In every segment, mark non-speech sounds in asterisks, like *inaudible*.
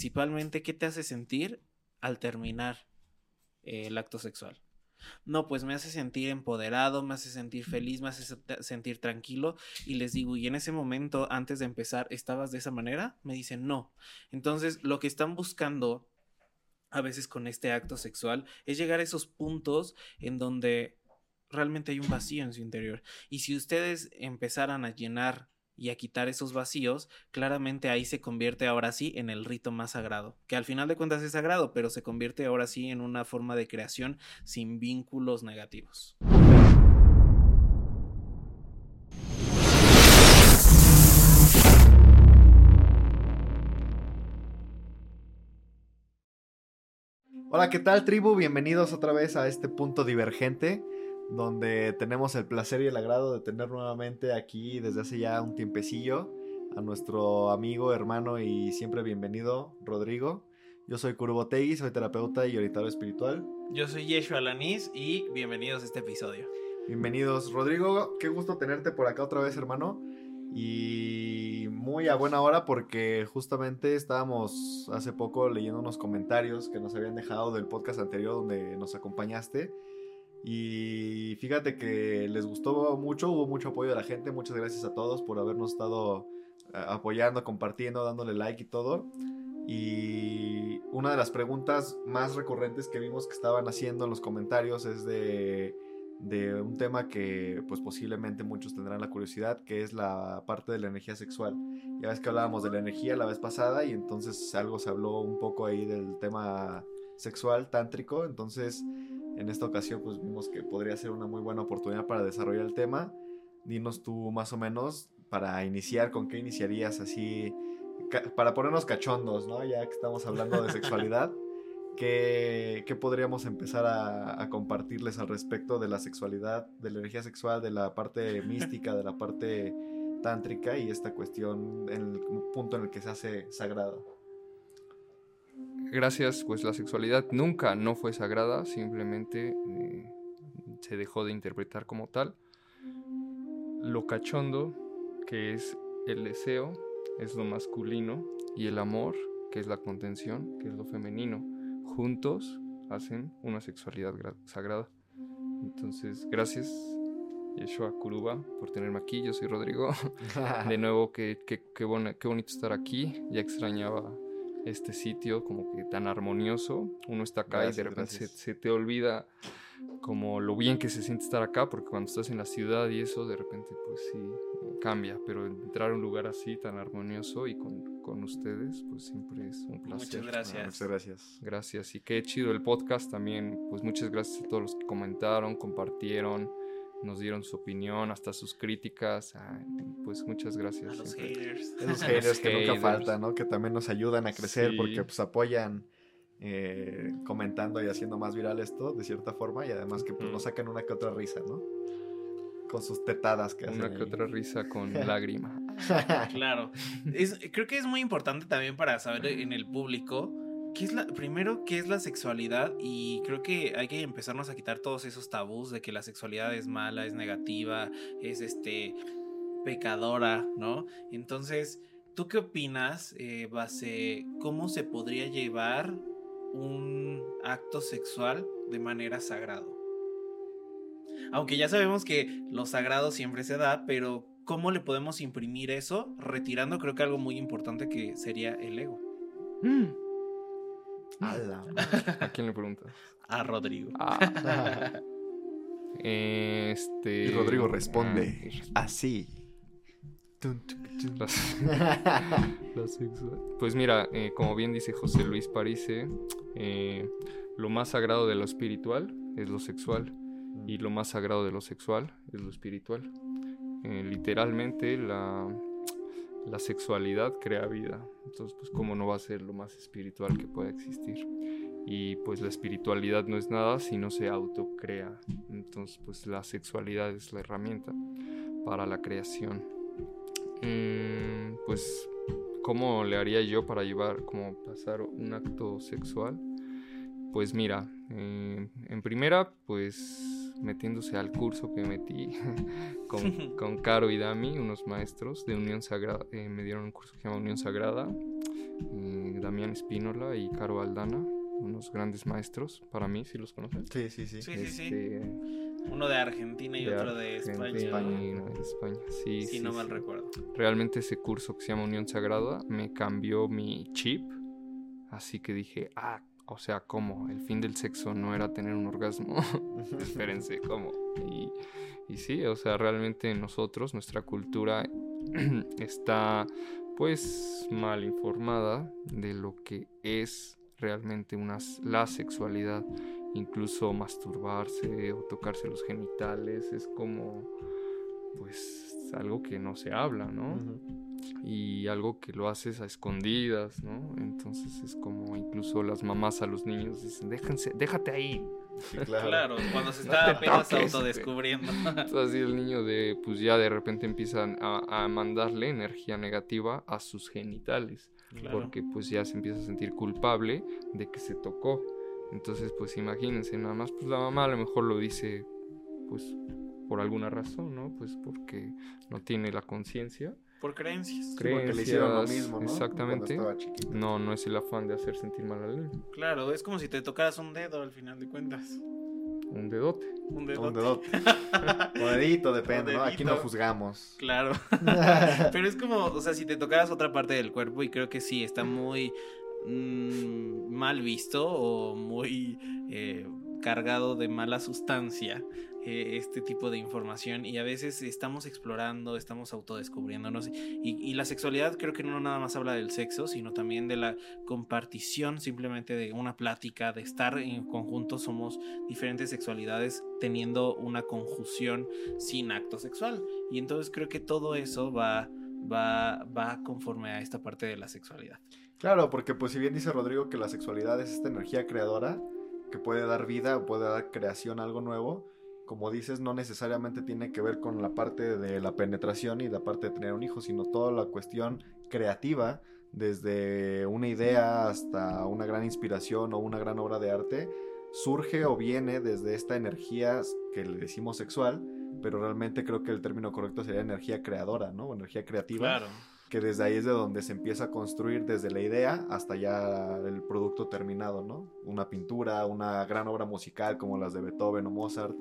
principalmente qué te hace sentir al terminar eh, el acto sexual. No, pues me hace sentir empoderado, me hace sentir feliz, me hace sentir tranquilo. Y les digo, y en ese momento, antes de empezar, ¿estabas de esa manera? Me dicen, no. Entonces, lo que están buscando a veces con este acto sexual es llegar a esos puntos en donde realmente hay un vacío en su interior. Y si ustedes empezaran a llenar y a quitar esos vacíos, claramente ahí se convierte ahora sí en el rito más sagrado, que al final de cuentas es sagrado, pero se convierte ahora sí en una forma de creación sin vínculos negativos. Hola, ¿qué tal tribu? Bienvenidos otra vez a este punto divergente donde tenemos el placer y el agrado de tener nuevamente aquí desde hace ya un tiempecillo a nuestro amigo, hermano y siempre bienvenido, Rodrigo. Yo soy Kurubo Tegui, soy terapeuta y orientador espiritual. Yo soy Yeshua Alanis y bienvenidos a este episodio. Bienvenidos, Rodrigo. Qué gusto tenerte por acá otra vez, hermano. Y muy a buena hora porque justamente estábamos hace poco leyendo unos comentarios que nos habían dejado del podcast anterior donde nos acompañaste y fíjate que les gustó mucho, hubo mucho apoyo de la gente. Muchas gracias a todos por habernos estado apoyando, compartiendo, dándole like y todo. Y una de las preguntas más recurrentes que vimos que estaban haciendo en los comentarios es de, de un tema que pues posiblemente muchos tendrán la curiosidad, que es la parte de la energía sexual. Ya ves que hablábamos de la energía la vez pasada y entonces algo se habló un poco ahí del tema sexual, tántrico. Entonces en esta ocasión pues vimos que podría ser una muy buena oportunidad para desarrollar el tema. Dinos tú más o menos para iniciar, con qué iniciarías así, para ponernos cachondos, ¿no? Ya que estamos hablando de sexualidad, *laughs* ¿qué, podríamos empezar a, compartirles al respecto de la sexualidad, de la energía sexual, de la parte mística, de la parte tántrica y esta cuestión en el punto en el que se hace sagrado? Gracias, pues la sexualidad nunca no fue sagrada, simplemente eh, se dejó de interpretar como tal. Lo cachondo, que es el deseo, es lo masculino, y el amor, que es la contención, que es lo femenino, juntos hacen una sexualidad sagrada. Entonces, gracias Yeshua Kuruba por tenerme aquí. Yo soy Rodrigo. *laughs* de nuevo, qué, qué, qué bonito estar aquí. Ya extrañaba este sitio como que tan armonioso. Uno está acá y de repente se, te olvida como lo bien que se siente estar acá, porque cuando estás en la ciudad y eso, de repente pues sí cambia, pero entrar a un lugar así tan armonioso y con, con ustedes, pues siempre es un placer. Muchas gracias. muchas gracias. Gracias. Y qué chido el podcast también, pues muchas gracias a todos los que comentaron, compartieron nos dieron su opinión, hasta sus críticas. Pues muchas gracias. A los haters. Esos *laughs* haters que nunca faltan, ¿no? Que también nos ayudan a crecer porque pues apoyan eh, comentando y haciendo más viral esto, de cierta forma, y además que pues, nos sacan una que otra risa, ¿no? Con sus tetadas que hacen. Una que otra risa con *laughs* lágrima. claro. creo que es muy importante también para saber en el público ¿Qué es la, primero, ¿qué es la sexualidad? Y creo que hay que empezarnos a quitar todos esos tabús de que la sexualidad es mala, es negativa, es este pecadora, ¿no? Entonces, ¿tú qué opinas, eh, base, cómo se podría llevar un acto sexual de manera sagrado? Aunque ya sabemos que lo sagrado siempre se da, pero ¿cómo le podemos imprimir eso? Retirando creo que algo muy importante que sería el ego. Mm. A, *laughs* quién le preguntas? A Rodrigo. Ah. *laughs* este. Y Rodrigo responde ah, así. Pues mira, eh, como bien dice José Luis Parise, eh, lo más sagrado de lo espiritual es lo sexual y lo más sagrado de lo sexual es lo espiritual. Eh, literalmente la, la sexualidad crea vida. Entonces, pues, ¿cómo no va a ser lo más espiritual que pueda existir? Y pues la espiritualidad no es nada si no se autocrea. Entonces, pues la sexualidad es la herramienta para la creación. Mm, pues, ¿cómo le haría yo para llevar, como pasar un acto sexual? Pues mira, eh, en primera, pues metiéndose al curso que metí *laughs* con, *laughs* con Caro y Dami, unos maestros de Unión Sagrada, eh, me dieron un curso que se llama Unión Sagrada, eh, Damián Espínola y Caro Aldana, unos grandes maestros, para mí, si los conocen. Sí, sí, sí. Sí, sí, sí. Uno de Argentina y de otro de España. Argentina España. Sí, Si sí, no mal sí. recuerdo. Realmente ese curso que se llama Unión Sagrada me cambió mi chip. Así que dije, ah, o sea, ¿cómo? El fin del sexo no era tener un orgasmo. *laughs* Espérense, ¿cómo? Y, y sí, o sea, realmente nosotros, nuestra cultura *clears throat* está pues mal informada de lo que es realmente una, la sexualidad. Incluso masturbarse o tocarse los genitales es como pues algo que no se habla, ¿no? Y algo que lo haces a escondidas, ¿no? Entonces es como incluso las mamás a los niños dicen, déjense, déjate ahí. Sí, claro. Claro, cuando se está apenas toques, autodescubriendo. Entonces así el niño de, pues ya de repente empiezan a, a mandarle energía negativa a sus genitales, Claro. porque pues ya se empieza a sentir culpable de que se tocó. Entonces pues imagínense, nada más pues la mamá a lo mejor lo dice pues por alguna razón, ¿no? Pues porque no tiene la conciencia. Por creencias. Sí, porque le hicieron lo creencias, mismo, ¿no? exactamente. No, no es el afán de hacer sentir mal al niño. Claro, es como si te tocaras un dedo al final de cuentas. Un dedote. Un dedo. Un dedote. O *laughs* dedito, depende, ¿no? Aquí no juzgamos. Claro. *laughs* Pero es como, o sea, si te tocaras otra parte del cuerpo, y creo que sí, está muy mm, mal visto o muy eh, cargado de mala sustancia eh, este tipo de información. Y a veces estamos explorando, estamos autodescubriéndonos. Y, y la sexualidad creo que no nada más habla del sexo, sino también de la compartición simplemente de una plática, de estar en conjunto. Somos diferentes sexualidades teniendo una conjunción sin acto sexual. Y entonces creo que todo eso va, va, va conforme a esta parte de la sexualidad. Claro, porque pues si bien dice Rodrigo que la sexualidad es esta energía creadora que puede dar vida o puede dar creación a algo nuevo, como dices, no necesariamente tiene que ver con la parte de la penetración y la parte de tener un hijo, sino toda la cuestión creativa, desde una idea hasta una gran inspiración o una gran obra de arte, surge o viene desde esta energía que le decimos sexual, pero realmente creo que el término correcto sería energía creadora, ¿no? O energía creativa Claro. Que desde ahí es de donde se empieza a construir desde la idea hasta ya el producto terminado, ¿no? Una pintura, una gran obra musical como las de Beethoven o Mozart,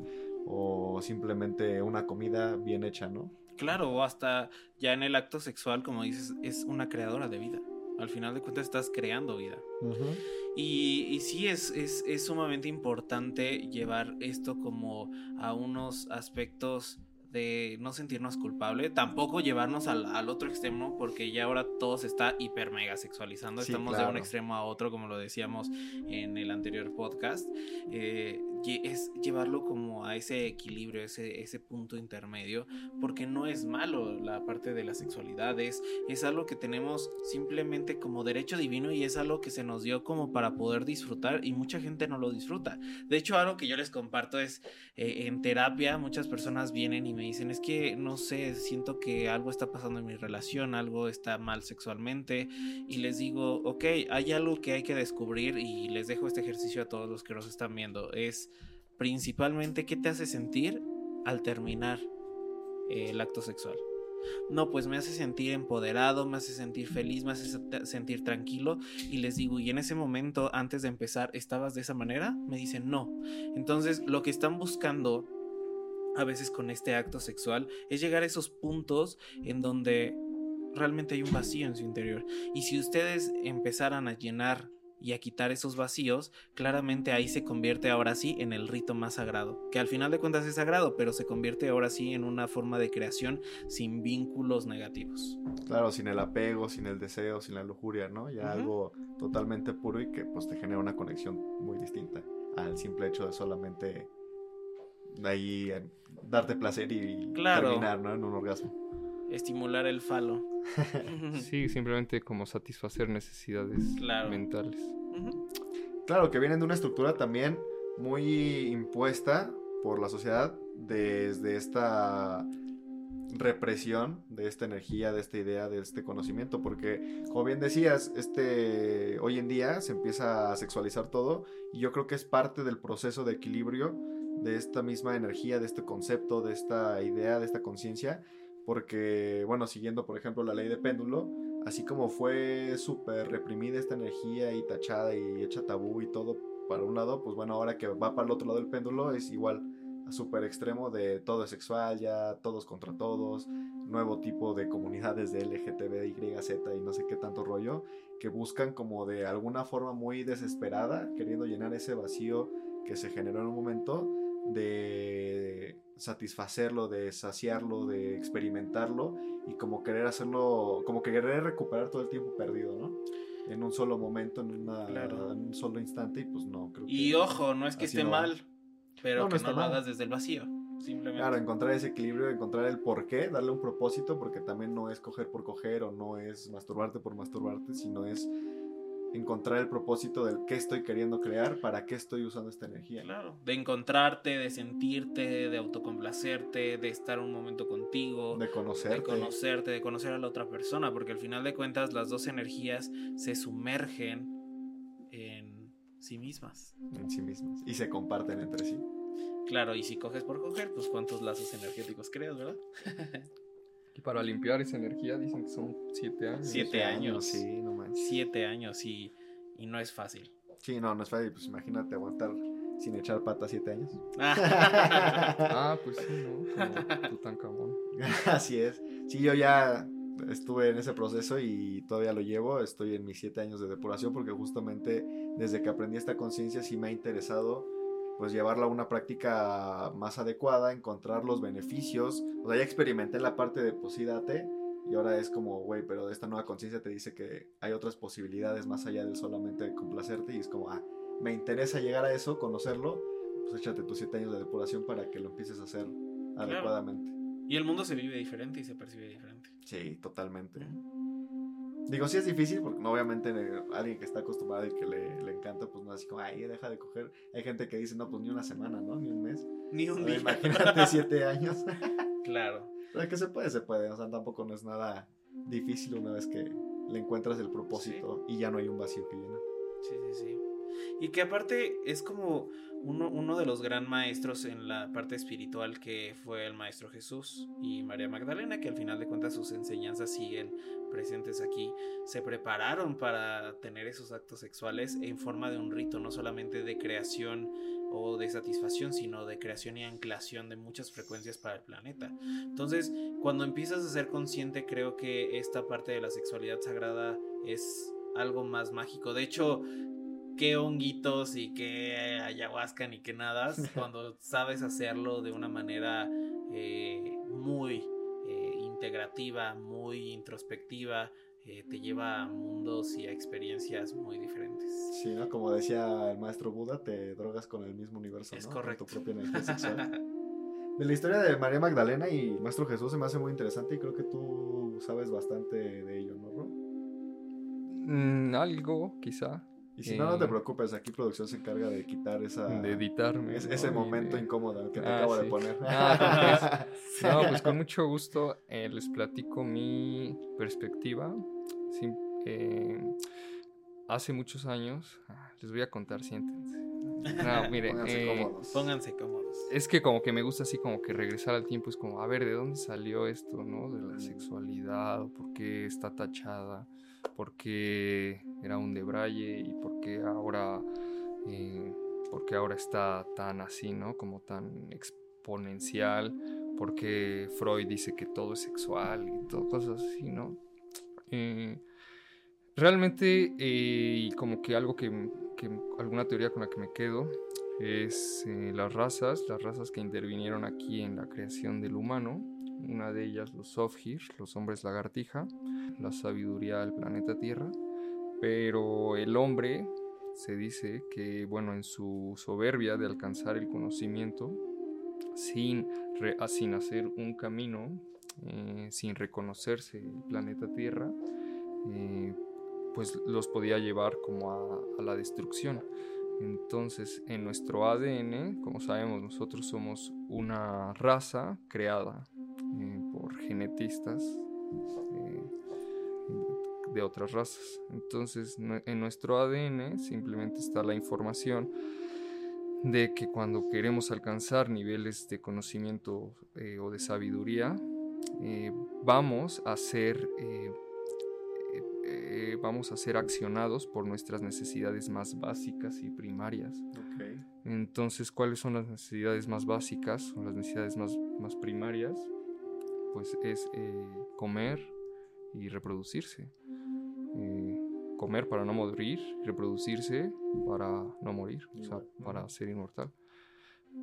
o simplemente una comida bien hecha, ¿no? Claro, o hasta ya en el acto sexual, como dices, es una creadora de vida. Al final de cuentas estás creando vida. Y, y sí, es, es, es sumamente importante llevar esto como a unos aspectos de no sentirnos culpable, tampoco llevarnos al, al otro extremo, porque ya ahora todo se está hiper mega sexualizando, Sí, estamos de un extremo a otro, como lo decíamos en el anterior podcast, eh, es llevarlo como a ese equilibrio, ese, ese punto intermedio, porque no es malo la parte de la sexualidad, es, es algo que tenemos simplemente como derecho divino y es algo que se nos dio como para poder disfrutar y mucha gente no lo disfruta. De hecho, algo que yo les comparto es eh, en terapia muchas personas vienen y me dicen es que no sé, siento que algo está pasando en mi relación, algo está mal sexualmente y les digo, ok, hay algo que hay que descubrir y les dejo este ejercicio a todos los que nos están viendo, es principalmente qué te hace sentir al terminar eh, el acto sexual. No, pues me hace sentir empoderado, me hace sentir feliz, me hace se- sentir tranquilo. Y les digo, y en ese momento, antes de empezar, ¿estabas de esa manera? Me dicen, no. Entonces, lo que están buscando a veces con este acto sexual es llegar a esos puntos en donde realmente hay un vacío en su interior. Y si ustedes empezaran a llenar y a quitar esos vacíos, claramente ahí se convierte ahora sí en el rito más sagrado, que al final de cuentas es sagrado, pero se convierte ahora sí en una forma de creación sin vínculos negativos. Claro, sin el apego, sin el deseo, sin la lujuria, ¿no? Ya algo totalmente puro y que pues te genera una conexión muy distinta al simple hecho de solamente ahí eh, darte placer y Claro. terminar, ¿no? En un orgasmo. Estimular el falo. Sí, simplemente como satisfacer necesidades Claro. mentales. Claro, que vienen de una estructura también muy impuesta por la sociedad desde esta represión de esta energía, de esta idea, de este conocimiento, porque como bien decías, este hoy en día se empieza a sexualizar todo y yo creo que es parte del proceso de equilibrio de esta misma energía, de este concepto, de esta idea, de esta conciencia, porque bueno, siguiendo por ejemplo la ley de péndulo, así como fue súper reprimida esta energía y tachada y hecha tabú y todo para un lado, pues bueno, ahora que va para el otro lado del péndulo es igual súper extremo de todo es sexual, ya todos contra todos, nuevo tipo de comunidades de LGTB, Z y no sé qué tanto rollo, que buscan como de alguna forma muy desesperada, queriendo llenar ese vacío que se generó en un momento, de satisfacerlo, de saciarlo, de experimentarlo y como querer hacerlo, como que querer recuperar todo el tiempo perdido, ¿no? En un solo momento, en, una, en un solo instante y pues no, creo Y ojo, no es que esté mal, pero que no lo hagas desde el vacío. Simplemente. Claro, encontrar ese equilibrio, encontrar el por qué, darle un propósito, porque también no es coger por coger o no es masturbarte por masturbarte, sino es encontrar el propósito del qué estoy queriendo crear, para qué estoy usando esta energía. Claro, de encontrarte, de sentirte, de autocomplacerte, de estar un momento contigo, de conocerte. De conocerte, de conocer a la otra persona, porque al final de cuentas las dos energías se sumergen en sí mismas. En sí mismas. Y se comparten entre sí. Claro, y si coges por coger, pues cuántos lazos energéticos creas, ¿verdad? *laughs* y para limpiar esa energía dicen que son siete años. Siete, años. Sí, no manches. Siete años y, y no es fácil. Sí, no, no es fácil. Pues imagínate aguantar sin echar pata siete años. *laughs* ah, pues sí, ¿no? Como *laughs* Así es. Sí, yo ya estuve en ese proceso y todavía lo llevo. Estoy en mis siete años de depuración porque justamente desde que aprendí esta conciencia sí me ha interesado pues llevarla a una práctica más adecuada, encontrar los beneficios. O sea, ya experimenté la parte de pues y ahora es como, güey, pero esta nueva conciencia te dice que hay otras posibilidades más allá de solamente complacerte y es como, ah, me interesa llegar a eso, conocerlo, pues échate tus siete años de depuración para que lo empieces a hacer adecuadamente. Y el mundo se vive diferente y se percibe diferente. Sí, totalmente. Digo, sí es difícil, porque obviamente alguien que está acostumbrado y que le, le, encanta, pues no es así como, ay, deja de coger. Hay gente que dice, no, pues ni una semana, ¿no? Ni un mes. Ni un día. Imagínate *laughs* siete años. claro. Pero que se puede, se puede. O sea, tampoco no es nada difícil una vez que le encuentras el propósito y ya no hay un vacío que llenar. Sí, sí, sí. Y que aparte es como uno, uno, de los gran maestros en la parte espiritual que fue el Maestro Jesús y María Magdalena, que al final de cuentas sus enseñanzas siguen presentes aquí, se prepararon para tener esos actos sexuales en forma de un rito, no solamente de creación o de satisfacción, sino de creación y anclación de muchas frecuencias para el planeta. Entonces, cuando empiezas a ser consciente, creo que esta parte de la sexualidad sagrada es algo más mágico. De hecho, qué honguitos y qué ayahuasca ni qué nada, *laughs* cuando sabes hacerlo de una manera eh, muy eh, integrativa, muy introspectiva, eh, te lleva a mundos y a experiencias muy diferentes. Sí, ¿no? Como decía el maestro Buda, te drogas con el mismo universo, es ¿no? correcto. tu propia energía sexual. de la historia de María Magdalena y Maestro Jesús se me hace muy interesante y creo que tú sabes bastante de ello, ¿no, Ro? Mm, algo, quizá. Y si no, no te preocupes, aquí producción se encarga de quitar esa... De editarme. ese momento incómodo que te ah, acabo de poner. *laughs* Ah, *laughs* no, pues con mucho gusto eh, les platico mi perspectiva. Eh, hace muchos años, ah, les voy a contar, siéntense. No, *laughs* mire, Pónganse eh, cómodos. Pónganse cómodos. Es que como que me gusta así como que regresar al tiempo, es como, a ver, ¿de dónde salió esto, no? De la sexualidad, ¿por qué está tachada? Porque era un debraye y porque ahora, eh, ahora está tan así, ¿no? Como tan exponencial, porque Freud dice que todo es sexual y todo, cosas así, ¿no? Eh, realmente, eh, como que algo que, que, alguna teoría con la que me quedo, es las razas, las razas que intervinieron aquí en la creación del humano, una de ellas los Sofhir, los hombres lagartija, la sabiduría del planeta Tierra, pero el hombre se dice que, bueno, en su soberbia de alcanzar el conocimiento, sin, sin hacer un camino, eh, sin reconocerse el planeta Tierra, eh, pues los podía llevar como a, a la destrucción. Entonces, en nuestro ADN, como sabemos, nosotros somos una raza creada eh, por genetistas eh, de otras razas. Entonces, en nuestro ADN simplemente está la información de que cuando queremos alcanzar niveles de conocimiento eh, o de sabiduría, vamos a ser eh, vamos a ser accionados por nuestras necesidades más básicas y primarias. Entonces, ¿cuáles son las necesidades más básicas o las necesidades más, más primarias? Pues es eh, comer y reproducirse. Eh, comer para no morir, reproducirse para no morir, o sea, para ser inmortal,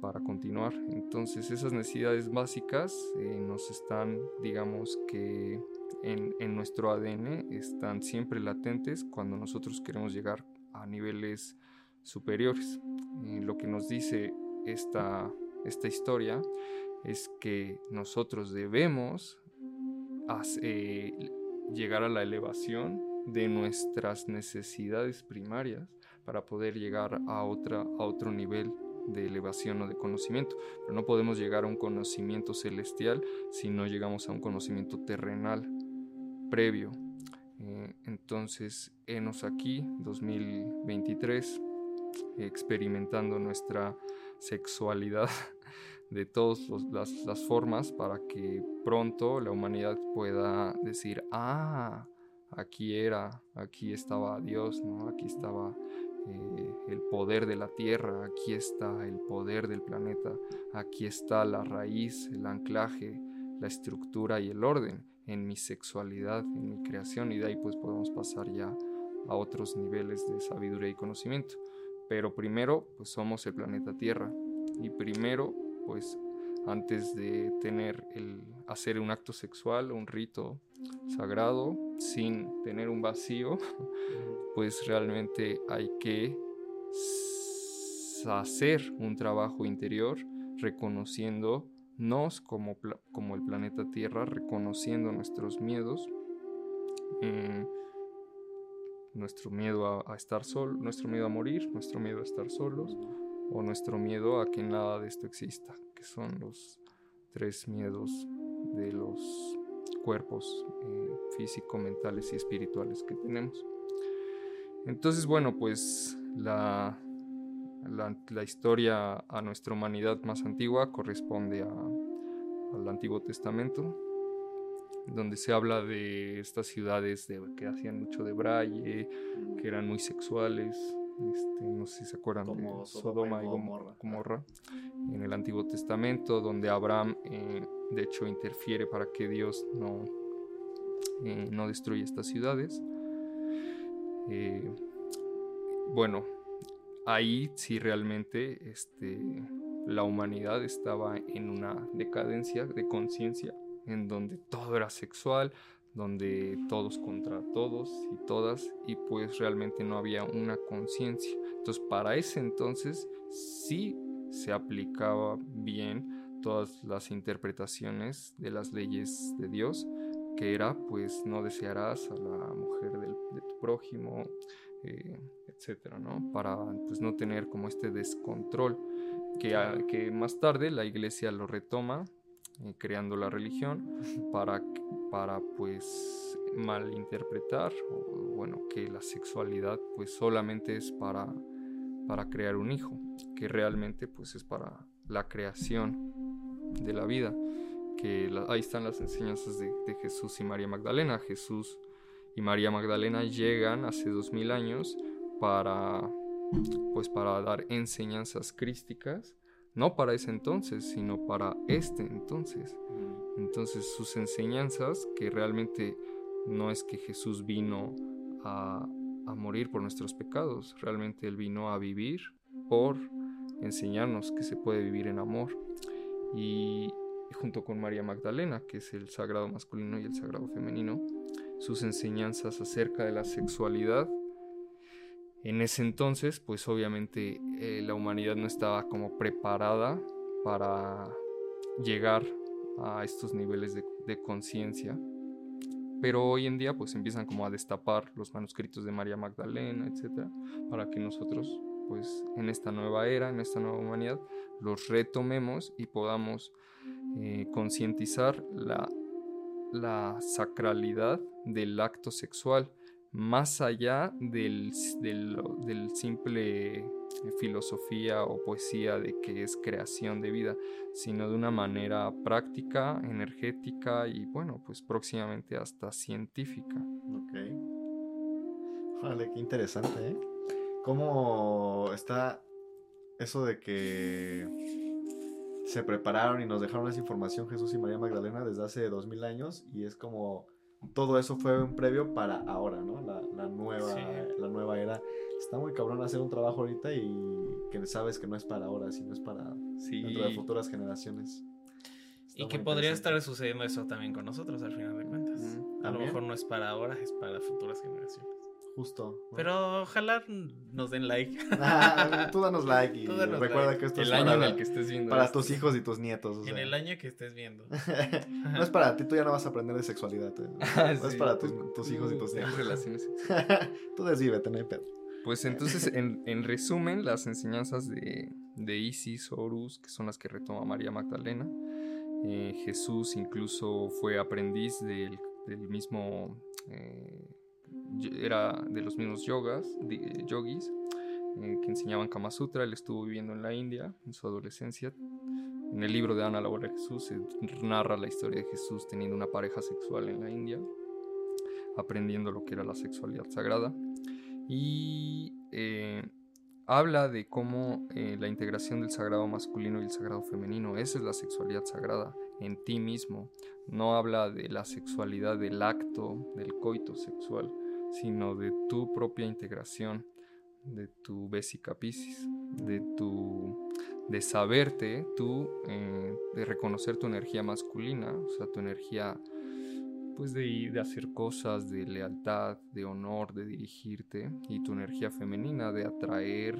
para continuar. Entonces, esas necesidades básicas nos están, digamos que en, nuestro ADN están siempre latentes cuando nosotros queremos llegar a niveles superiores. lo que nos dice esta, esta historia es que nosotros debemos eh, llegar a la elevación de nuestras necesidades primarias para poder llegar a, otra, a otro nivel de elevación o de conocimiento. Pero no podemos llegar a un conocimiento celestial si no llegamos a un conocimiento terrenal previo. Eh, entonces, enos aquí, 2023, experimentando nuestra sexualidad *laughs* de todas las, las, formas para que pronto la humanidad pueda decir, ah, aquí era, aquí estaba Dios, ¿no? aquí estaba eh, el poder de la tierra, aquí está el poder del planeta, aquí está la raíz, el anclaje, la estructura y el orden en mi sexualidad, en mi creación y de ahí pues podemos pasar ya a otros niveles de sabiduría y conocimiento. Pero primero pues somos el planeta Tierra y primero pues antes de tener el hacer un acto sexual, un rito sagrado sin tener un vacío, *laughs* pues realmente hay que hacer un trabajo interior reconociendo nos como, como el planeta Tierra, reconociendo nuestros miedos, eh, nuestro miedo a, estar sol, nuestro miedo a morir, nuestro miedo a estar solos, o nuestro miedo a que nada de esto exista, que son los tres miedos de los cuerpos eh, físico, mentales y espirituales que tenemos. Entonces, bueno, pues la, la, historia a nuestra humanidad más antigua corresponde al Antiguo Testamento, donde se habla de estas ciudades de, que hacían mucho de braille, que eran muy sexuales. Este, no sé si se acuerdan de Sodoma y Gomorra, en el Antiguo Testamento, donde Abraham eh, de hecho interfiere para que Dios no, eh, no destruya estas ciudades. Eh, bueno, ahí sí realmente este, la humanidad estaba en una decadencia de conciencia, en donde todo era sexual, donde todos contra todos y todas, y pues realmente no había una conciencia. Entonces para ese entonces sí se aplicaba bien todas las interpretaciones de las leyes de Dios, que era pues no desearás a la mujer de tu prójimo, eh, etcétera, ¿no? Para pues, no tener como este descontrol que, que más tarde la iglesia lo retoma creando la religión para, para pues malinterpretar o bueno que la sexualidad pues solamente es para para crear un hijo que realmente pues es para la creación de la vida que ahí están las enseñanzas de, de Jesús y María Magdalena. Jesús y María Magdalena llegan hace dos mil años para, pues para dar enseñanzas crísticas, no para ese entonces, sino para este entonces. Entonces sus enseñanzas, que realmente no es que Jesús vino a, a morir por nuestros pecados, realmente Él vino a vivir por enseñarnos que se puede vivir en amor. Y junto con María Magdalena, que es el sagrado masculino y el sagrado femenino, sus enseñanzas acerca de la sexualidad. En ese entonces, pues obviamente eh, la humanidad no estaba como preparada para llegar a estos niveles de, conciencia. Pero hoy en día pues empiezan como a destapar los manuscritos de María Magdalena, etcétera, para que nosotros pues en esta nueva era, en esta nueva humanidad, los retomemos y podamos eh, concientizar la sacralidad del acto sexual, más allá del, del, simple eh, filosofía o poesía de que es creación de vida, sino de una manera práctica, energética y bueno, pues próximamente hasta científica. Vale, qué interesante, ¿eh? ¿Cómo está eso de que se prepararon y nos dejaron esa información Jesús y María Magdalena desde hace dos mil años y es como todo eso fue un previo para ahora, ¿no? La, la nueva, Sí. la nueva era. Está muy cabrón hacer un trabajo ahorita y que sabes que no es para ahora, sino es para Sí. dentro de futuras generaciones. Está Y que podría estar sucediendo eso también con nosotros al final de cuentas. Mm, A lo mejor no es para ahora, es para futuras generaciones. Justo. ¿no? Pero ojalá nos den like. *laughs* *laughs* Ah, tú danos like y danos recuerda like. que esto El es año para, en el que estés viendo para esto. tus hijos y tus nietos. o en el año que estés viendo. *laughs* no es para ti, tú ya no vas a aprender de sexualidad. eh. Ah, No es para tú- tus, hijos y tus nietos. relaciones tú desvívete, no hay pedo. Pues entonces, en, en resumen, las enseñanzas de, de Isis, Horus, que son las que retoma María Magdalena. eh, Jesús incluso fue aprendiz del, del mismo, eh, era de los mismos yogas, di- yogis, eh, que enseñaban Kama Sutra. Él estuvo viviendo en la India en su adolescencia. En el libro de Ana, la de Jesús, se narra la historia de Jesús teniendo una pareja sexual en la India, aprendiendo lo que era la sexualidad sagrada y eh, habla de cómo eh, la integración del sagrado masculino y el sagrado femenino, es la sexualidad sagrada en ti mismo. No habla de la sexualidad del acto, del coito sexual, sino de tu propia integración, de tu vesica de tu de saberte tú, eh, de reconocer tu energía masculina, o sea, tu energía pues de, de hacer cosas, de lealtad, de honor, de dirigirte, y tu energía femenina de atraer,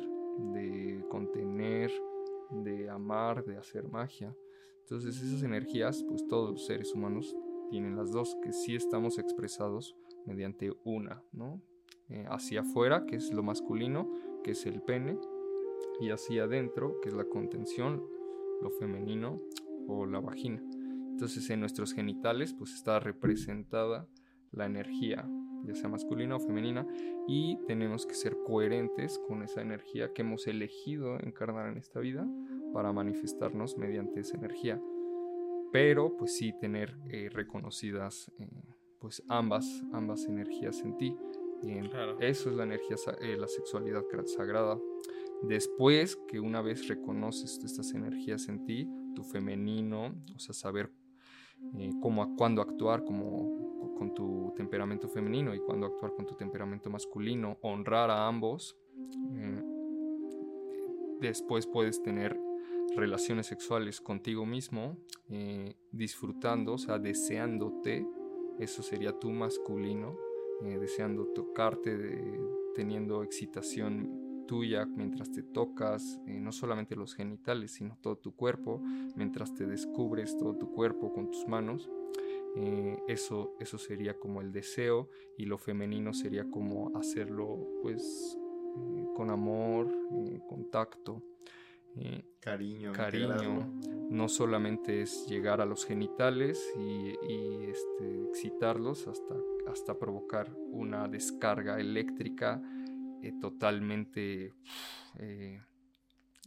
de contener, de amar, de hacer magia. Entonces esas energías, pues todos los seres humanos tienen las dos, que sí estamos expresados mediante una, ¿no? Eh, hacia afuera, que es lo masculino, que es el pene, y hacia adentro, que es la contención, lo femenino o la vagina. Entonces en nuestros genitales pues está representada la energía, ya sea masculina o femenina, y tenemos que ser coherentes con esa energía que hemos elegido encarnar en esta vida para manifestarnos mediante esa energía. Pero pues sí tener eh, reconocidas eh, pues ambas, ambas energías en ti. Y en- Claro. Eso es la energía, eh, la sexualidad gra- sagrada. Después que una vez reconoces estas energías en ti, tu femenino, o sea, saber eh, cómo, cuándo actuar como, con tu temperamento femenino y cuándo actuar con tu temperamento masculino, honrar a ambos. eh, después puedes tener relaciones sexuales contigo mismo, eh, disfrutando, o sea, deseándote, eso sería tu masculino, eh, deseando tocarte, teniendo excitación tuya mientras te tocas, eh, no solamente los genitales, sino todo tu cuerpo, mientras te descubres todo tu cuerpo con tus manos. eso, eso sería como el deseo y lo femenino sería como hacerlo pues con amor, eh, con tacto. Eh, Cariño, Cariño. no solamente es llegar a los genitales y, y, este, excitarlos hasta, hasta provocar una descarga eléctrica eh, totalmente eh,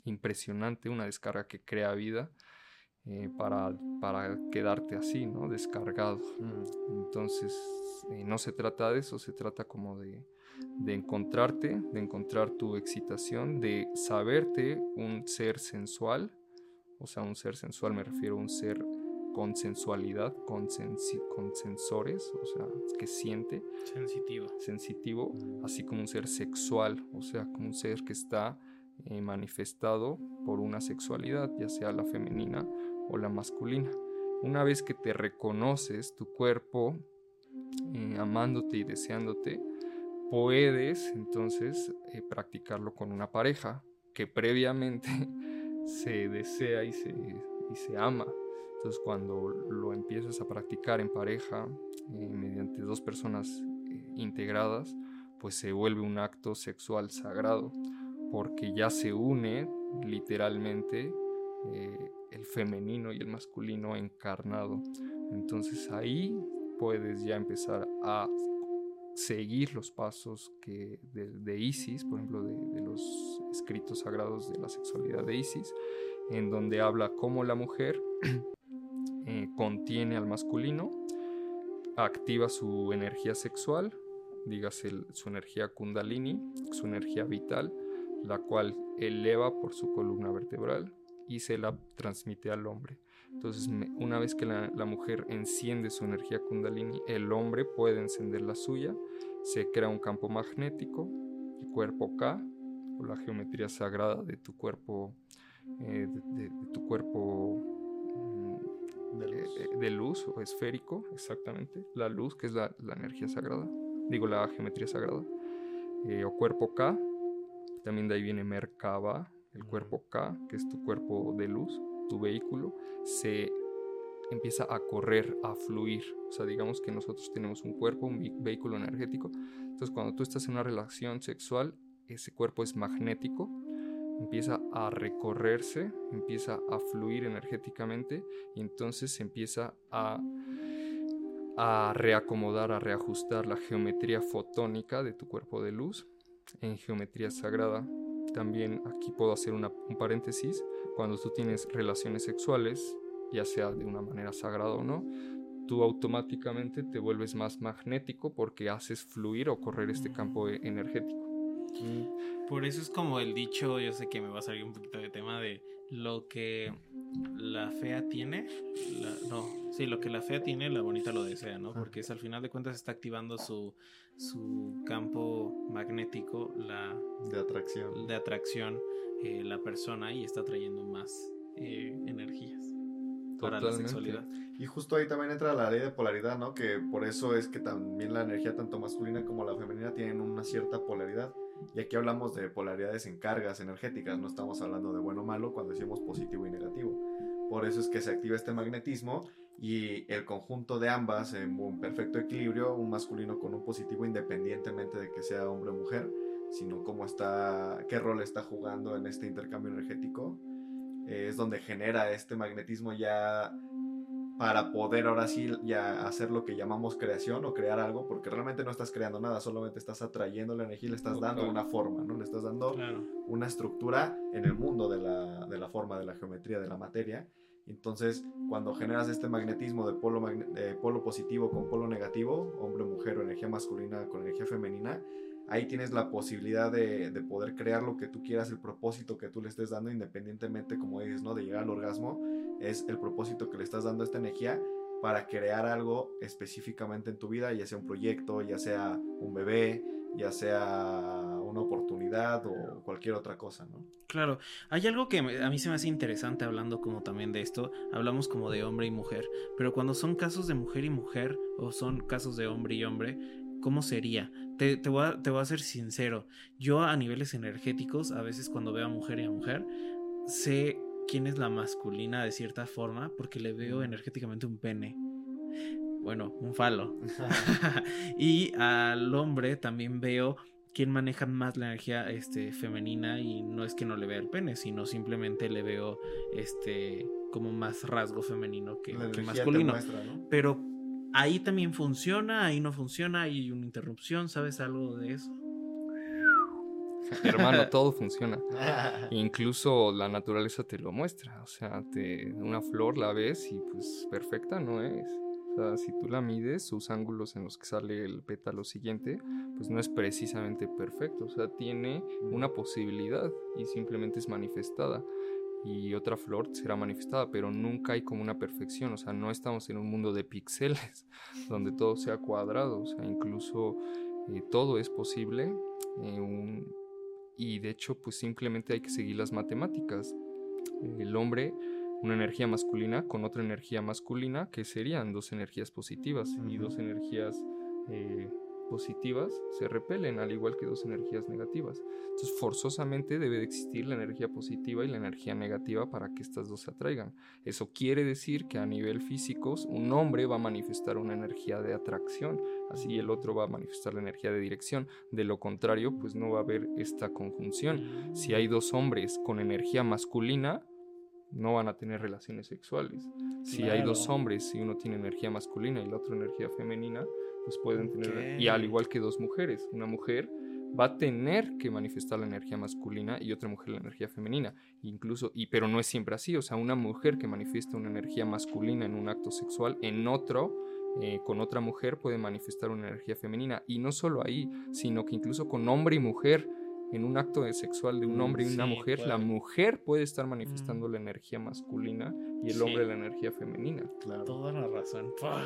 impresionante, una descarga que crea vida para, para quedarte así, ¿no? Descargado. Mm. Entonces, no se trata de eso, se trata como de, de encontrarte, de encontrar tu excitación, de saberte un ser sensual, o sea, un ser sensual me refiero a un ser con sensualidad, con, sensi- con sensores, o sea, que siente, Sensitivo. sensitivo, así como un ser sexual, o sea, como un ser que está eh, manifestado por una sexualidad, ya sea la femenina o la masculina. Una vez que te reconoces tu cuerpo, eh, amándote y deseándote, puedes entonces eh, practicarlo con una pareja que previamente *laughs* se desea y se, y se ama. Entonces cuando lo empiezas a practicar en pareja, eh, mediante dos personas eh, integradas, pues se vuelve un acto sexual sagrado, porque ya se une literalmente eh, el femenino y el masculino encarnado. Entonces ahí puedes ya empezar a seguir los pasos que de, Isis, por ejemplo, de, de los escritos sagrados de la sexualidad de Isis, en donde habla cómo la mujer *clears throat* eh, contiene al masculino, activa su energía sexual dígase su energía kundalini, su energía vital, la cual eleva por su columna vertebral y se la transmite al hombre. Entonces, una vez que la, mujer enciende su energía kundalini, el hombre puede encender la suya, se crea un campo magnético, el cuerpo K, o la geometría sagrada de tu cuerpo, eh, de, tu cuerpo mm, eh, de luz. o esférico, exactamente, la luz, que es la, energía sagrada, digo la geometría sagrada, eh, o cuerpo K, también de ahí viene Merkaba, el cuerpo K, que es tu cuerpo de luz, tu vehículo, se empieza a correr, a fluir. O sea, digamos que nosotros tenemos un cuerpo, un vehículo energético. Entonces, cuando tú estás en una relación sexual, ese cuerpo es magnético, empieza a recorrerse, empieza a fluir energéticamente y entonces se empieza a, a reacomodar, a reajustar la geometría fotónica de tu cuerpo de luz en geometría sagrada. También aquí puedo hacer un paréntesis. Cuando tú tienes relaciones sexuales, ya sea de una manera sagrada o no, tú automáticamente te vuelves más magnético porque haces fluir o correr este campo e-, energético. Por eso es como el dicho, yo sé que me va a salir un poquito de tema de lo que la fea tiene, no, sí, lo que la fea tiene, la bonita lo desea, ¿no? Porque es, al final de cuentas está activando su, su campo magnético, la... De atracción. De atracción, eh, la persona y está trayendo más eh, energías para la sexualidad. Y justo ahí también entra la ley de polaridad, ¿no? Que por eso es que también la energía tanto masculina como la femenina tienen una cierta polaridad. Y aquí hablamos de polaridades en cargas energéticas, no estamos hablando de bueno o malo cuando decimos positivo y negativo. Por eso es que se activa este magnetismo y el conjunto de ambas en un perfecto equilibrio, un masculino con un positivo independientemente de que sea hombre o mujer, sino cómo está, qué rol está jugando en este intercambio energético, es donde genera este magnetismo ya para poder ahora sí ya hacer lo que llamamos creación o crear algo, porque realmente no estás creando nada, solamente estás atrayendo la energía y le estás dando una forma, ¿no? Le estás dando una estructura en el mundo de la, de la, forma, de la geometría, de la materia. Entonces, cuando generas este magnetismo de polo, de polo positivo con polo negativo, hombre, mujer o energía masculina con energía femenina, ahí tienes la posibilidad de, de, poder crear lo que tú quieras, el propósito que tú le estés dando, independientemente, como dices, ¿no? De llegar al orgasmo, es el propósito que le estás dando a esta energía para crear algo específicamente en tu vida, ya sea un proyecto, ya sea un bebé, ya sea una oportunidad o cualquier otra cosa, ¿no? Claro, hay algo que a mí se me hace interesante hablando como también de esto, hablamos como de hombre y mujer, pero cuando son casos de mujer y mujer o son casos de hombre y hombre, ¿cómo sería? Te, voy a, ser sincero. Yo a niveles energéticos, a veces cuando veo a mujer y a mujer, sé quién es la masculina de cierta forma porque le veo energéticamente un pene. Bueno, un falo. *laughs* y al hombre también veo quién maneja más la energía este, femenina y no es que no le vea el pene, sino simplemente le veo este como más rasgo femenino que, masculino. Pero ahí también funciona, ahí no funciona, hay una interrupción, ¿sabes algo de eso? Hermano, *laughs* todo funciona. Incluso la naturaleza te lo muestra. O sea, te, una flor la ves y pues perfecta no es. O sea, si tú la mides, sus ángulos en los que sale el pétalo siguiente, pues no es precisamente perfecto. O sea, tiene una posibilidad y simplemente es manifestada y otra flor será manifestada, pero nunca hay como una perfección, o sea, no estamos en un mundo de píxeles *laughs* donde todo sea cuadrado, o sea, incluso eh, todo es posible eh, y de hecho pues simplemente hay que seguir las matemáticas. El hombre, una energía masculina con otra energía masculina, que serían dos energías positivas y dos energías eh, positivas se repelen, al igual que dos energías negativas. Entonces, forzosamente debe de existir la energía positiva y la energía negativa para que estas dos se atraigan. Eso quiere decir que a nivel físico, un hombre va a manifestar una energía de atracción, así el otro va a manifestar la energía de dirección. De lo contrario, pues no va a haber esta conjunción. Si hay dos hombres con energía masculina, no van a tener relaciones sexuales. Si hay dos hombres y uno tiene energía masculina y el otro energía femenina, pues pueden tener, y al igual que dos mujeres, una mujer va a tener que manifestar la energía masculina y otra mujer la energía femenina, incluso, y, pero no es siempre así, o sea, una mujer que manifiesta una energía masculina en un acto sexual, en otro eh, con otra mujer puede manifestar una energía femenina. Y no solo ahí, sino que incluso con hombre y mujer, en un acto de sexual de un Mm, hombre y una sí, mujer, la mujer puede estar manifestando Mm. la energía masculina y el Sí. hombre la energía femenina. Claro. Toda la razón. Pah.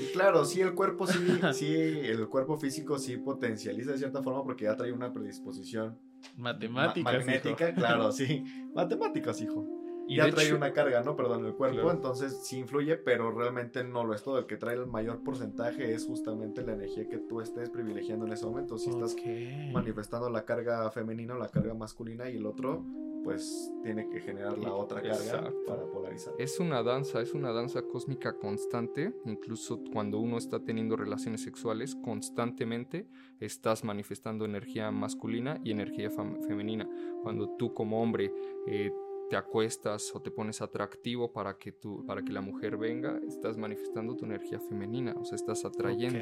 Y claro, sí, el cuerpo sí, *laughs* sí, el cuerpo físico sí potencializa de cierta forma porque ya trae una predisposición ma- Matemáticas. hijo. magnética, claro, *laughs* sí. Matemáticas, hijo. Y ya trae hecho- una carga, ¿no? Perdón, el cuerpo, Claro. entonces sí influye, pero realmente no lo es todo. El que trae el mayor porcentaje es justamente la energía que tú estés privilegiando en ese momento. Si estás Ok. manifestando la carga femenina o la carga masculina y el otro, pues tiene que generar la otra carga Exacto. para polarizar. Es una danza, es una danza cósmica constante. Incluso cuando uno está teniendo relaciones sexuales, constantemente estás manifestando energía masculina y energía femenina. Cuando tú como hombre eh, te acuestas o te pones atractivo para que, tú, para que la mujer venga, estás manifestando tu energía femenina, o sea, estás atrayendo.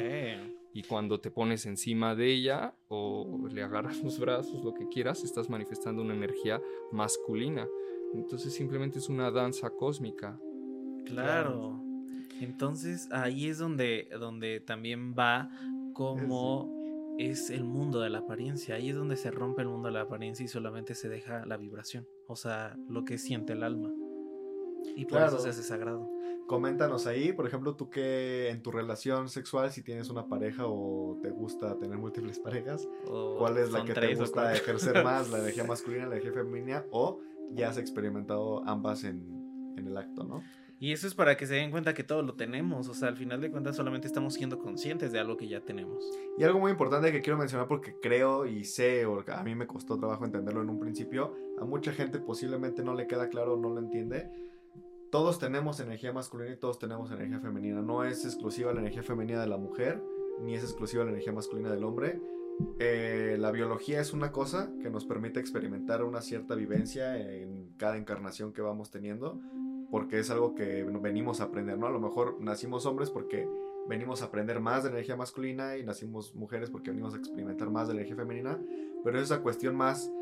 Y cuando te pones encima de ella o le agarras *laughs* los brazos, lo que quieras, estás manifestando una energía masculina. Entonces simplemente es una danza cósmica. Claro. Entonces ahí es donde, donde también va como es el mundo de la apariencia. Ahí es donde se rompe el mundo de la apariencia y solamente se deja la vibración. O sea, lo que siente el alma. Y por Claro. eso se hace sagrado. Coméntanos ahí, por ejemplo, tú que en tu relación sexual, si tienes una pareja o te gusta tener múltiples parejas, O ¿cuál es la que te gusta ejercer más? ¿La energía *laughs* masculina, la energía femenina? ¿O ya has experimentado ambas en, en el acto, no? Y eso es para que se den cuenta que todo lo tenemos. O sea, al final de cuentas solamente estamos siendo conscientes de algo que ya tenemos. Y algo muy importante que quiero mencionar porque creo y sé, o a mí me costó trabajo entenderlo en un principio, a mucha gente posiblemente no le queda claro, no lo entiende. Todos tenemos energía masculina y todos tenemos energía femenina. No es exclusiva la energía femenina de la mujer, ni es exclusiva la energía masculina del hombre. Eh, la biología es una cosa que nos permite experimentar una cierta vivencia en cada encarnación que vamos teniendo, porque es algo que venimos a aprender, ¿no? A lo mejor nacimos hombres porque venimos a aprender más de energía masculina y nacimos mujeres porque venimos a experimentar más de energía femenina, pero es esa cuestión más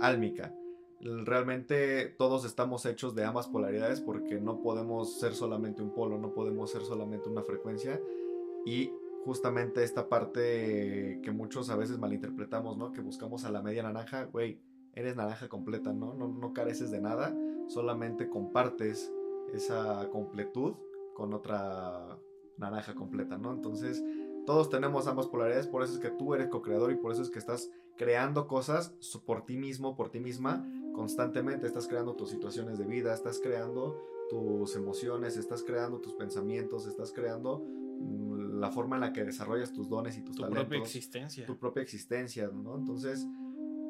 álmica. Realmente todos estamos hechos de ambas polaridades porque no podemos ser solamente un polo, no podemos ser solamente una frecuencia y justamente esta parte que muchos a veces malinterpretamos, ¿no? Que buscamos a la media naranja, güey, eres naranja completa, ¿no? No, no careces de nada, solamente compartes esa completud con otra naranja completa, ¿no? Entonces, todos tenemos ambas polaridades, por eso es que tú eres co-creador y por eso es que estás creando cosas por ti mismo, por ti misma, constantemente estás creando tus situaciones de vida, estás creando tus emociones, estás creando tus pensamientos, estás creando mm, la forma en la que desarrollas tus dones y tus Tu talentos propia existencia. tu propia existencia, ¿no? Entonces,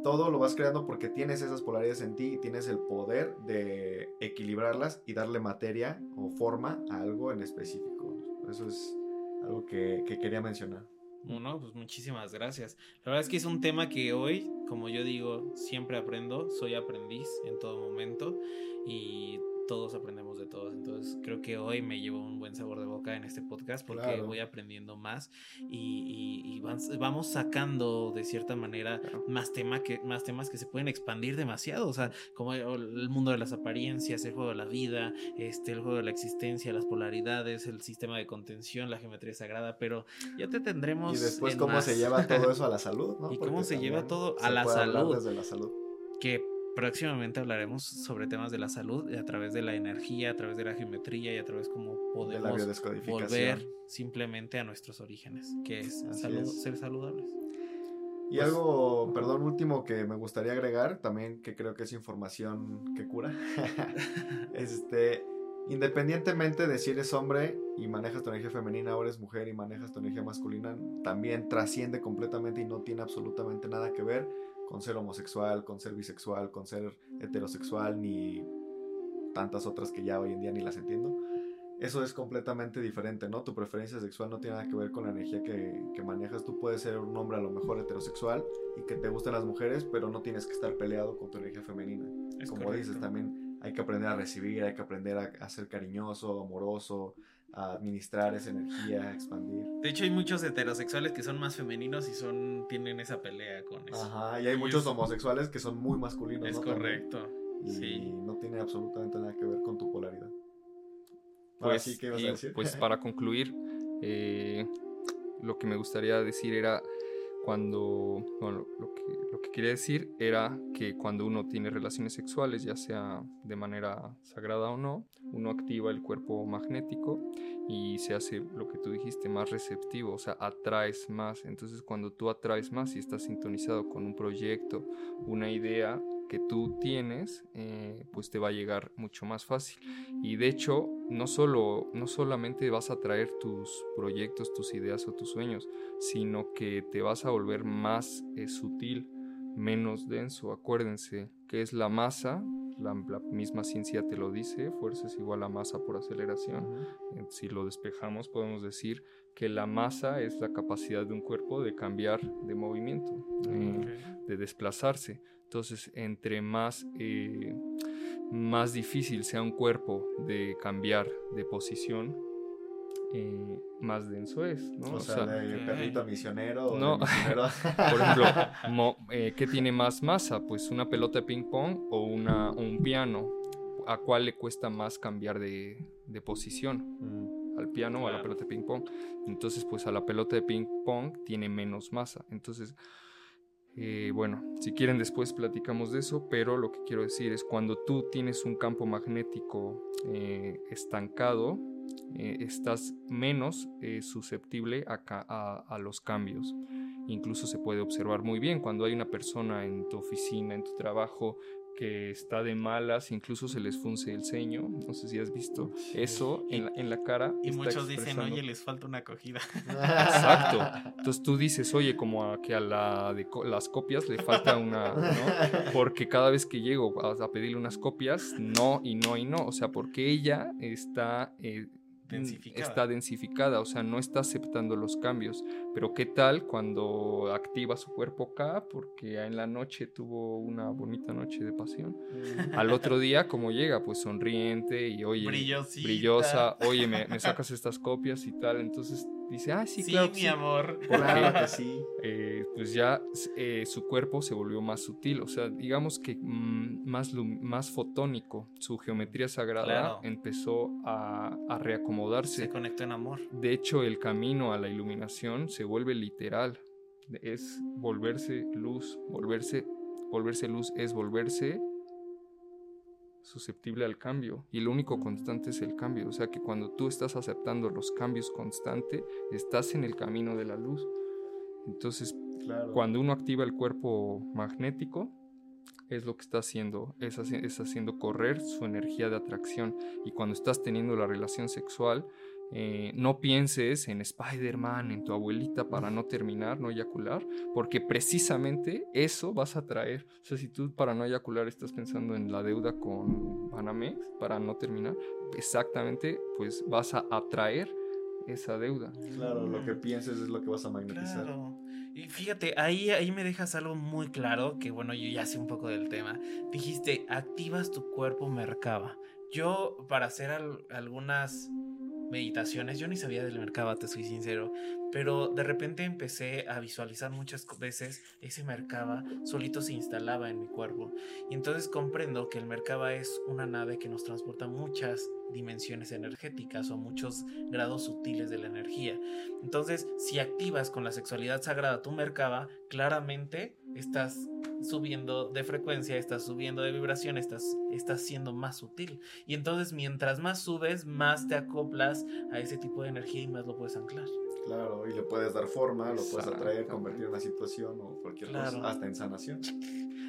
todo lo vas creando porque tienes esas polaridades en ti y tienes el poder de equilibrarlas y darle materia o forma a algo en específico. Eso es algo que, que quería mencionar. Bueno, pues muchísimas gracias. La verdad es que es un tema que hoy, como yo digo, siempre aprendo, soy aprendiz en todo momento y todos aprendemos de todos. Entonces creo que hoy me llevo un buen sabor de boca en este podcast porque Claro. voy aprendiendo más y, y- y vas- vamos sacando de cierta manera más, tema que, más temas que se pueden expandir demasiado. O sea, como el el mundo de las apariencias, el juego de la vida, este, el juego de la existencia, las polaridades, el sistema de contención, la geometría sagrada, pero ya te tendremos. Y después próximamente hablaremos sobre temas de la salud a través de la energía, a través de la geometría y a través cómo De la podemos biodescodificación. volver simplemente a nuestros orígenes, que es Así salud- es. ser saludables. Y Pues- algo, perdón, último que me gustaría agregar, también que creo que es información que cura. *laughs* este, independientemente de si eres hombre y manejas tu energía femenina o eres mujer y manejas tu energía masculina, también trasciende completamente y no tiene absolutamente nada que ver con ser homosexual, con ser bisexual, con ser heterosexual, ni tantas otras que ya hoy en día ni las entiendo. Eso es completamente diferente, ¿no? Tu preferencia sexual no tiene nada que ver con la energía que, que manejas. Tú puedes ser un hombre a lo mejor heterosexual y que te gusten las mujeres, pero no tienes que estar peleado con tu energía femenina. Es Como correcto. dices, también hay que aprender a recibir, hay que aprender a, a ser cariñoso, amoroso, a administrar esa energía, a expandir. De hecho, hay muchos heterosexuales que son más femeninos y son tienen esa pelea con eso. Ajá, y hay Y muchos es- homosexuales que son muy masculinos. es correcto. Y Sí. no tiene absolutamente nada que ver con tu polaridad. Ahora Pues, sí, ¿qué ibas a y, decir? pues *laughs* para concluir, Eh, lo que me gustaría decir era cuando, bueno, lo que, lo que quería decir era que cuando uno tiene relaciones sexuales, ya sea de manera sagrada o no, uno activa el cuerpo magnético y se hace lo que tú dijiste, más receptivo, o sea, atraes más. Entonces cuando tú atraes más y estás sintonizado con un proyecto, una idea, que tú tienes, eh, pues te va a llegar mucho más fácil. Y de hecho, no, solo, no solamente vas a traer tus proyectos, tus ideas o tus sueños, sino que te vas a volver más eh, sutil, menos denso. Acuérdense que es la masa, la, misma ciencia te lo dice, fuerza es igual a masa por aceleración. Si lo despejamos, podemos decir que la masa es la capacidad de un cuerpo de cambiar de movimiento, de desplazarse. Entonces, entre más, eh, más difícil sea un cuerpo de cambiar de posición, eh, más denso es, ¿no? O, sea, de perrito misionero. No, *laughs* por ejemplo, *laughs* eh, ¿qué tiene más masa? Pues una pelota de ping pong o una, un piano. ¿A cuál le cuesta más cambiar de, de posición? Mm. Al piano o a la pelota de ping pong. Entonces, pues a la pelota de ping pong tiene menos masa. Entonces, eh, bueno, si quieren después platicamos de eso, pero lo que quiero decir es cuando tú tienes un campo magnético eh, estancado, eh, estás menos susceptible a, a, los cambios. Incluso se puede observar muy bien cuando hay una persona en tu oficina, en tu trabajo, que está de malas, incluso se les funce el ceño, no sé si has visto eso en la, en la cara. Y muchos dicen, oye, les falta una acogida. *laughs* Exacto. *laughs* Entonces tú dices, oye, como a que a la de las copias le falta una, ¿no? Porque cada vez que llego a, pedirle unas copias, no y no y no, o sea, porque ella está eh, está densificada, o sea, no está aceptando los cambios. Pero ¿qué tal cuando activa su cuerpo acá? Porque en la noche tuvo una bonita noche de pasión. Al otro día, ¿cómo llega? Pues sonriente y oye, brillosa, oye, me, me sacas estas copias y tal. Entonces dice, ah, sí, claro. mi amor. *laughs* Porque, sí. Eh, pues ya eh, su cuerpo se volvió más sutil, o sea, digamos que mm, más, más fotónico. Su geometría sagrada empezó a, a, reacomodarse. Se conectó en amor. De hecho, el camino a la iluminación se vuelve literal. Es volverse luz, volverse, volverse luz es volverse susceptible al cambio y lo único constante es el cambio. O sea que cuando tú estás aceptando los cambios constantes, estás en el camino de la luz. Entonces, cuando uno activa el cuerpo magnético, es lo que está haciendo, es, es haciendo correr su energía de atracción. Y cuando estás teniendo la relación sexual, eh, no pienses en Spider-Man, en tu abuelita para no terminar, no eyacular, porque precisamente eso vas a traer. O sea, si tú para no eyacular estás pensando en la deuda con Banamex para no terminar, exactamente, pues vas a atraer esa deuda. Claro, lo que pienses es lo que vas a magnetizar. Claro. Y fíjate, ahí, ahí me dejas algo muy claro, que bueno, yo ya sé un poco del tema. Dijiste, activas tu cuerpo Mercaba. Yo, para hacer algunas meditaciones. Yo ni sabía del mercado, te soy sincero, pero de repente empecé a visualizar muchas veces ese mercaba solito se instalaba en mi cuerpo. Y entonces comprendo que el mercaba es una nave que nos transporta muchas dimensiones energéticas o muchos grados sutiles de la energía. Entonces, si activas con la sexualidad sagrada tu mercaba, claramente estás subiendo de frecuencia, estás subiendo de vibración, estás, estás siendo más sutil. Y entonces mientras más subes, más te acoplas a ese tipo de energía y más lo puedes anclar. Claro, y le puedes dar forma, lo puedes atraer, convertir en una situación o cualquier cosa, hasta en sanación.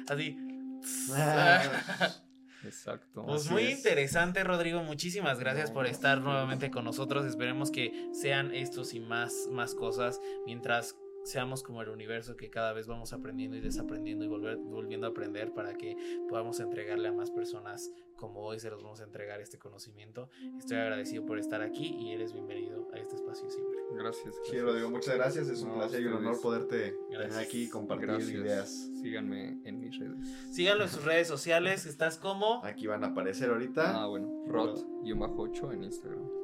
Así. *laughs* Exacto. Pues muy interesante, Rodrigo. Muchísimas gracias por estar nuevamente con nosotros. Esperemos que sean estos y más, más cosas mientras seamos como el universo que cada vez vamos aprendiendo y desaprendiendo y volver, volviendo a aprender para que podamos entregarle a más personas como hoy se los vamos a entregar este conocimiento. Estoy agradecido por estar aquí y eres bienvenido a este espacio siempre. Gracias. Quiero digo muchas gracias. Es un placer y un honor poderte tener aquí y compartir ideas. Síganme en mis redes. Síganlo en sus redes sociales. ¿Estás como? Aquí van a aparecer ahorita. Ah, bueno. Rod-8 en Instagram.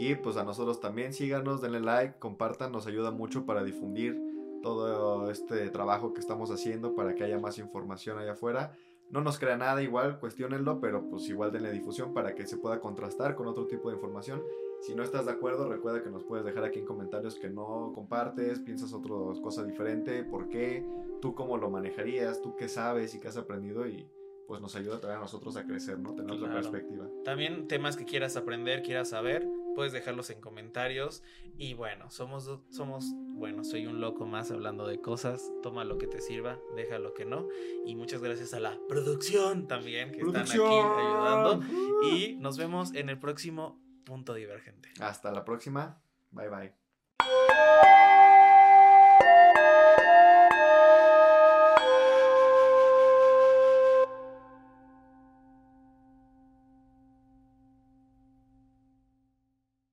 Y pues a nosotros también síganos, denle like, compartan, nos ayuda mucho para difundir todo este trabajo que estamos haciendo para que haya más información allá afuera. No nos crea nada igual, cuestionenlo, pero pues igual denle difusión para que se pueda contrastar con otro tipo de información Si no estás de acuerdo, recuerda que nos puedes dejar aquí en comentarios que no compartes, piensas otra cosa diferente, por qué, tú cómo lo manejarías, tú qué sabes y qué has aprendido y pues nos ayuda también a nosotros a crecer, ¿no? Tener otra Claro. perspectiva. También temas que quieras aprender, quieras saber, puedes dejarlos en comentarios. Y bueno, somos, somos, bueno, soy un loco más hablando de cosas. Toma lo que te sirva, deja lo que no. Y muchas gracias a la producción también, que están aquí ayudando. Y nos vemos en el próximo punto divergente. Hasta la próxima. Bye bye.